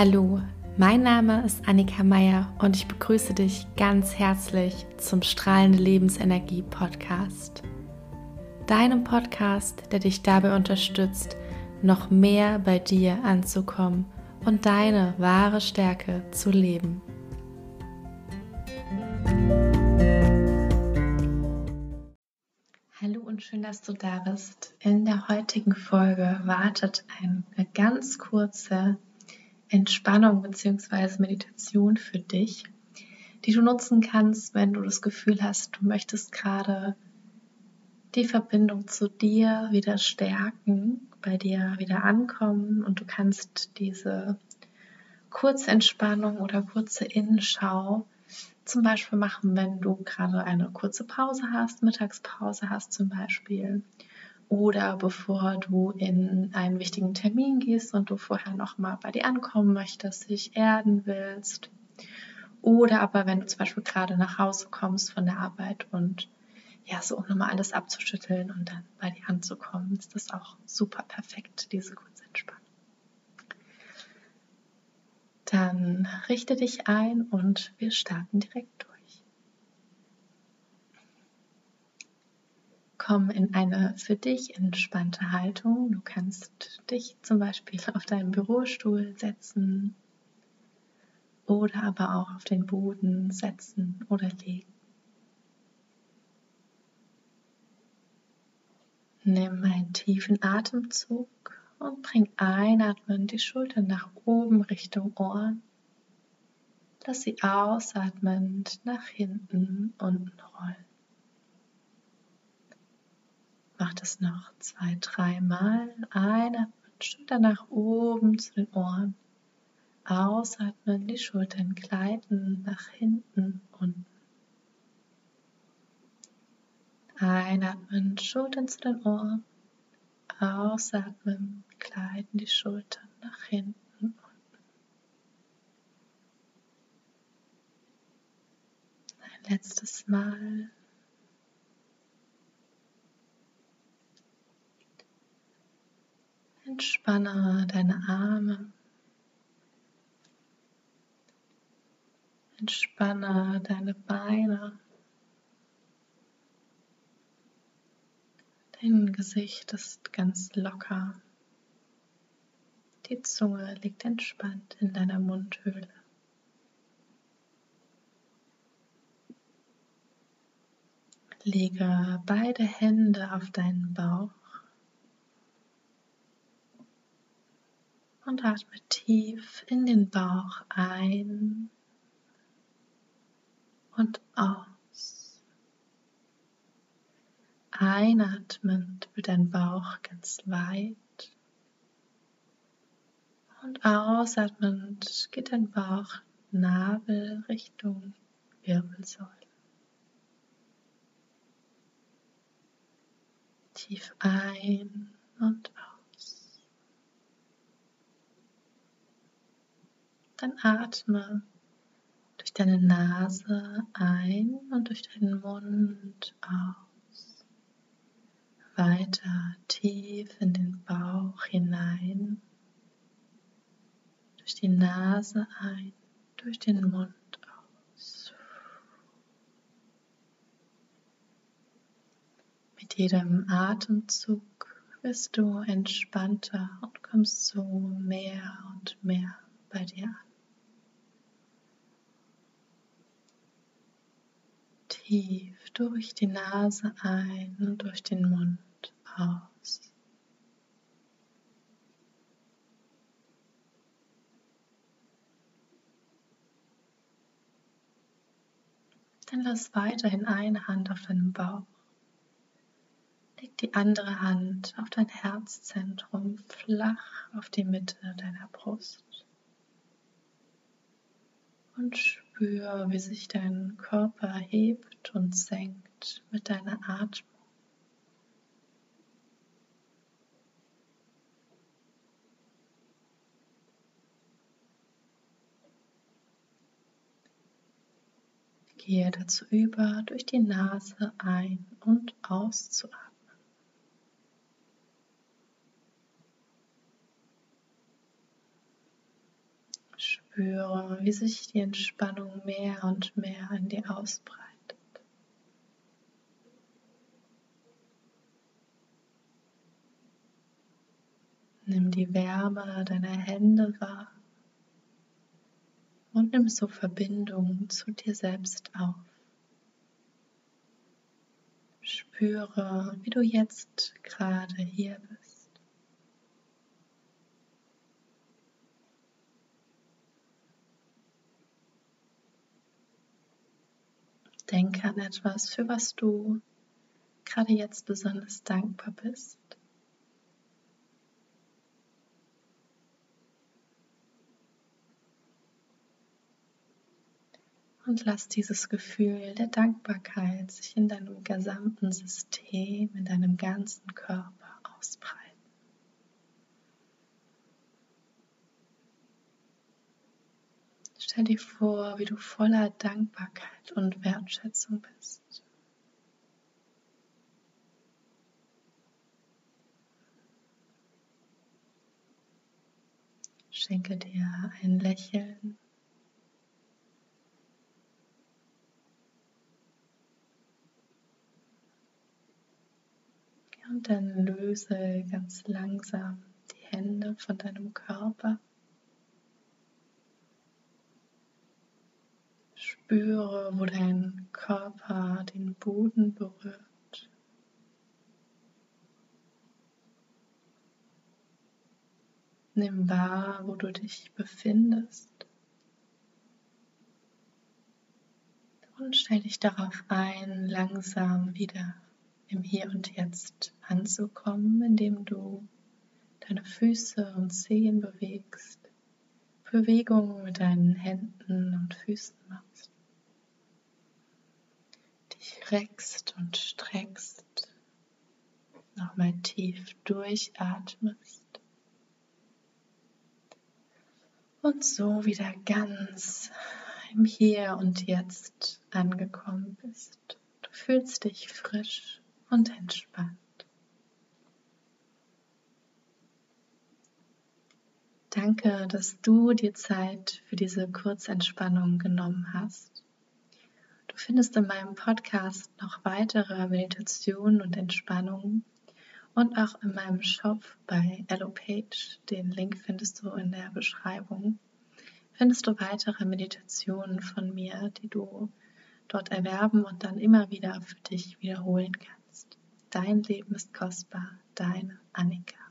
Hallo, mein Name ist Annika Meier und ich begrüße dich ganz herzlich zum Strahlende Lebensenergie Podcast. Deinem Podcast, der dich dabei unterstützt, noch mehr bei dir anzukommen und deine wahre Stärke zu leben. Hallo und schön, dass du da bist. In der heutigen Folge wartet eine ganz kurze Entspannung bzw. Meditation für dich, die du nutzen kannst, wenn du das Gefühl hast, du möchtest gerade die Verbindung zu dir wieder stärken, bei dir wieder ankommen und du kannst diese kurze Entspannung oder kurze Innenschau zum Beispiel machen, wenn du gerade eine kurze Pause hast, Mittagspause hast zum Beispiel oder bevor du in einen wichtigen Termin gehst und du vorher noch mal bei dir ankommen möchtest, dich erden willst. Oder aber wenn du zum Beispiel gerade nach Hause kommst von der Arbeit und ja, so um nochmal alles abzuschütteln und dann bei dir anzukommen, ist das auch super perfekt, diese kurze Entspannung. Dann richte dich ein und wir starten direkt durch. Komm in eine für dich entspannte Haltung. Du kannst dich zum Beispiel auf deinen Bürostuhl setzen oder aber auch auf den Boden setzen oder legen. Nimm einen tiefen Atemzug und bring einatmen die Schultern nach oben Richtung Ohren. Lass sie ausatmend nach hinten unten rollen. Mach das noch zwei, dreimal. Einatmen, Schulter nach oben zu den Ohren. Ausatmen, die Schultern gleiten nach hinten unten. Einatmen, Schultern zu den Ohren. Ausatmen, gleiten die Schultern nach hinten unten. Ein letztes Mal. Entspanne deine Arme. Entspanne deine Beine. Dein Gesicht ist ganz locker. Die Zunge liegt entspannt in deiner Mundhöhle. Lege beide Hände auf deinen Bauch und atme tief in den Bauch ein und aus. Einatmend wird dein Bauch ganz weit und ausatmend geht dein Bauch Nabel Richtung Wirbelsäule. Tief ein und aus. Dann atme durch deine Nase ein und durch deinen Mund aus. Weiter tief in den Bauch hinein. Durch die Nase ein, durch den Mund aus. Mit jedem Atemzug wirst du entspannter und kommst so mehr und mehr bei dir an. Tief durch die Nase ein und durch den Mund aus. Dann lass weiterhin eine Hand auf deinem Bauch. Leg die andere Hand auf dein Herzzentrum, flach auf die Mitte deiner Brust. Und Spür, wie sich dein Körper hebt und senkt mit deiner Atmung. Gehe dazu über, durch die Nase ein- und auszuatmen. Spüre, wie sich die Entspannung mehr und mehr in dir ausbreitet. Nimm die Wärme deiner Hände wahr und nimm so Verbindung zu dir selbst auf. Spüre, wie du jetzt gerade hier bist. Denke an etwas, für was du gerade jetzt besonders dankbar bist. Und lass dieses Gefühl der Dankbarkeit sich in deinem gesamten System, in deinem ganzen Körper ausbreiten. Stell dir vor, wie du voller Dankbarkeit und Wertschätzung bist. Schenke dir ein Lächeln Und dann löse ganz langsam die Hände von deinem Körper. Spüre, wo dein Körper den Boden berührt. Nimm wahr, wo du dich befindest. Und stell dich darauf ein, langsam wieder im Hier und Jetzt anzukommen, indem du deine Füße und Zehen bewegst, Bewegungen mit deinen Händen und Füßen machst, dich reckst und streckst, nochmal tief durchatmest und so wieder ganz im Hier und Jetzt angekommen bist. Du fühlst dich frisch und entspannt. Danke, dass du dir Zeit für diese Kurzentspannung genommen hast. Du findest in meinem Podcast noch weitere Meditationen und Entspannungen und auch in meinem Shop bei EloPage, den Link findest du in der Beschreibung, findest du weitere Meditationen von mir, die du dort erwerben und dann immer wieder für dich wiederholen kannst. Dein Leben ist kostbar, deine Annika.